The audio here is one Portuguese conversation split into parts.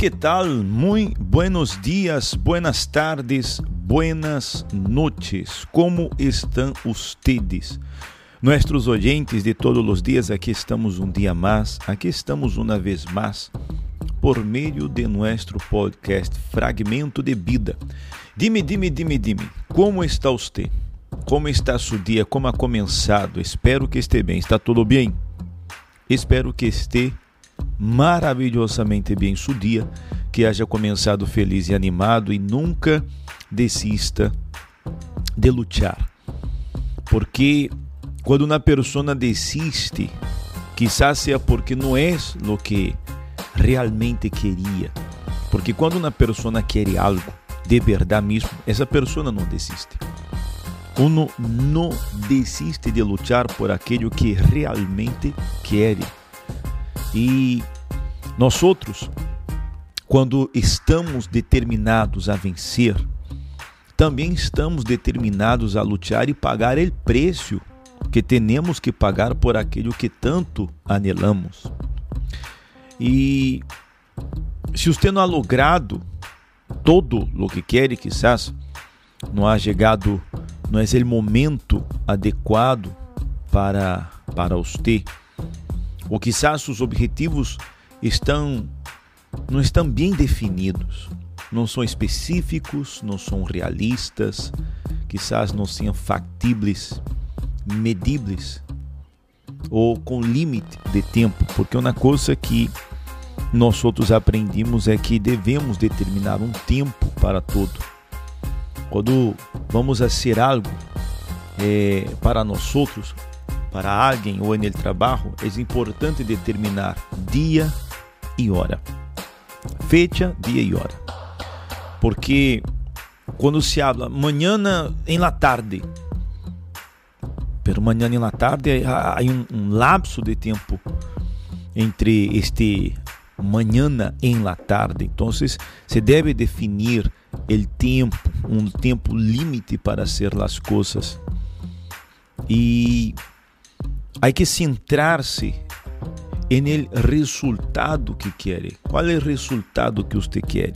que tal? Muy buenos dias, buenas tardes, buenas noches. Como estão ustedes? Nuestros oyentes de todos os dias, aqui estamos um dia mais, aqui estamos uma vez mais, por meio de nosso podcast Fragmento de Vida. Dime, dime, dime, dime, como está você? Como está seu dia? Como ha começado? Espero que esteja bem. Está tudo bem? Espero que esteja maravilhosamente bem seu dia, que haja começado feliz e animado e nunca desista de lutar. Porque quando uma pessoa desiste, quizás seja porque não é o que realmente queria. Porque quando uma pessoa quer algo de verdade mesmo, essa pessoa não desiste. Uno não desiste de lutar por aquilo que realmente quer. E nós outros, quando estamos determinados a vencer, também estamos determinados a lutar e pagar o preço que temos que pagar por aquilo que tanto anelamos. E se você não ha logrado todo o que quer, quizás não ha chegado, não é o momento adequado para para você ou quizás os objetivos estão não estão bem definidos, não são específicos, não são realistas, quizás não sejam factíveis, medíveis ou com limite de tempo, porque uma coisa que nós outros aprendimos é que devemos determinar um tempo para tudo. Quando vamos a ser algo é, para nós outros, para alguém ou no trabalho, é importante determinar dia e hora. Fecha, dia e hora. Porque quando se habla manhã em la tarde, pero manhã em la tarde há um, um lapso de tempo entre este manhã em la tarde. Então, se deve definir o tempo, um tempo limite para hacer as coisas. E Há que centrar-se en resultado que quer. Qual é o resultado que você quer?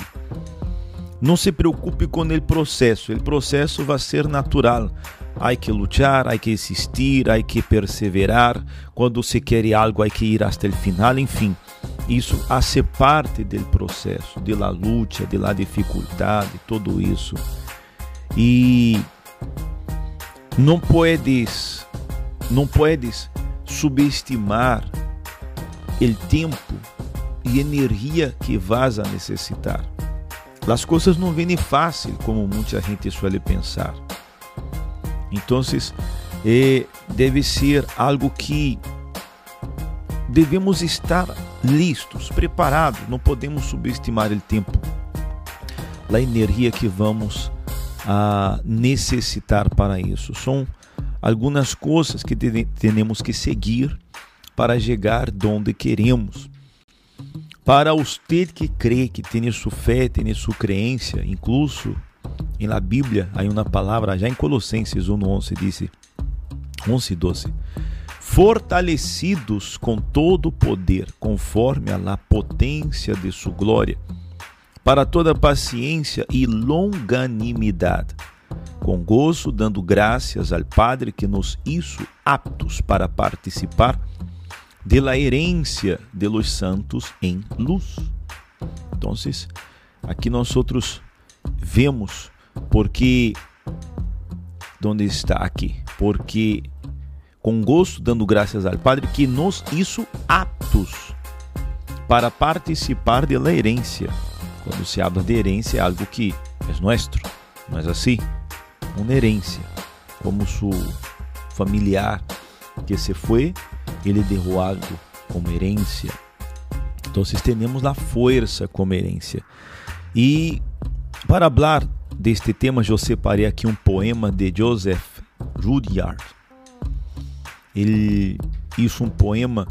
Não se preocupe com o processo. O processo vai ser natural. Há que lutar, há que insistir, há que perseverar. Quando se quer algo, há que ir até o final. Enfim, isso hace parte do processo, de la luta, de la dificuldade, tudo isso. E não puedes, não puedes subestimar o tempo e energia que vas a necessitar. As coisas não vêm fácil como muita gente suele pensar. Então, eh, deve ser algo que devemos estar listos, preparados. Não podemos subestimar o tempo, a energia que vamos a necessitar para isso. São algumas coisas que temos que seguir para chegar onde queremos. Para você que crê, que tem sua fé, tem sua crença, incluso em la Bíblia, há uma palavra já em Colossenses 1:11 diz 11 12 fortalecidos com todo o poder, conforme a potência de sua glória, para toda paciência e longanimidade com gozo, dando graças ao Padre que nos hizo aptos para participar de la herência de los santos em luz. Então, aqui nós outros vemos porque onde está aqui? Porque com gosto dando graças ao Padre que nos hizo aptos para participar de la herência. Quando se habla de herência é algo que é nosso, é assim? uma herência, como seu familiar que se foi, ele derrou algo como herência. Então, temos a força como herência. E para falar deste tema, eu separei aqui um poema de Joseph Rudyard. Ele hizo um poema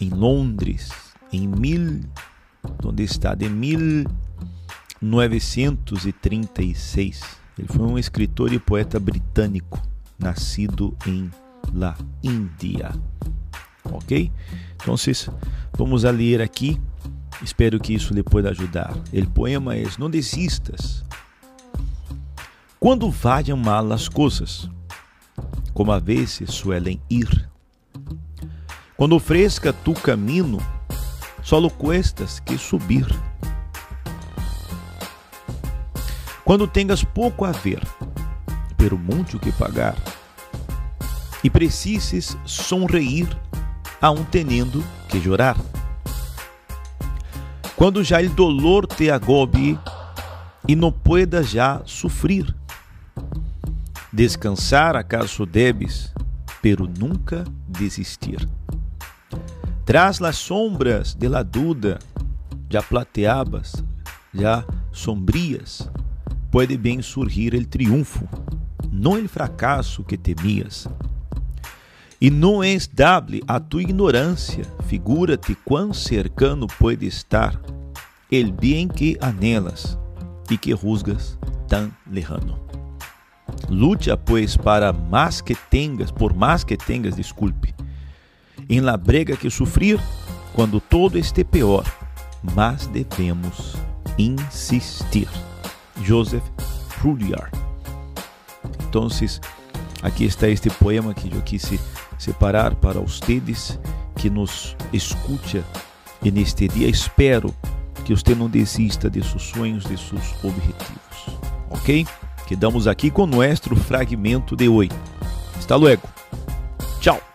em Londres em mil, onde está de 1936 ele foi um escritor e poeta britânico, nascido em La Índia. ok? Então, vamos a ler aqui. Espero que isso lhe pueda ajudar. O poema é: Não desistas. Quando vayan mal as coisas, como a vezes suelen ir. Quando ofrezca tu caminho, solo cuestas que subir. Quando tengas pouco a ver, pero muito que pagar, e precises sonreír, aun teniendo que chorar. Quando já o dolor te agobie e não puedas já sofrer. Descansar acaso debes, pero nunca desistir. Tras las sombras de la duda, já plateabas, já sombrias, pode bem surgir el triunfo, não el fracasso que temias. E não és dable a tu ignorância, figura-te quão cercano pode estar el bem que anelas e que rusgas tão lejano. Lucha, pois, para más que tengas, por más que tengas, desculpe, em la brega que sofrer, quando todo este pior, mas devemos insistir. Joseph Rudyard. Então, aqui está este poema que eu quis separar para vocês que nos escuta neste dia. Espero que você não desista de seus sonhos, de seus objetivos. Ok? Quedamos aqui com nosso fragmento de hoje. Hasta luego. Tchau.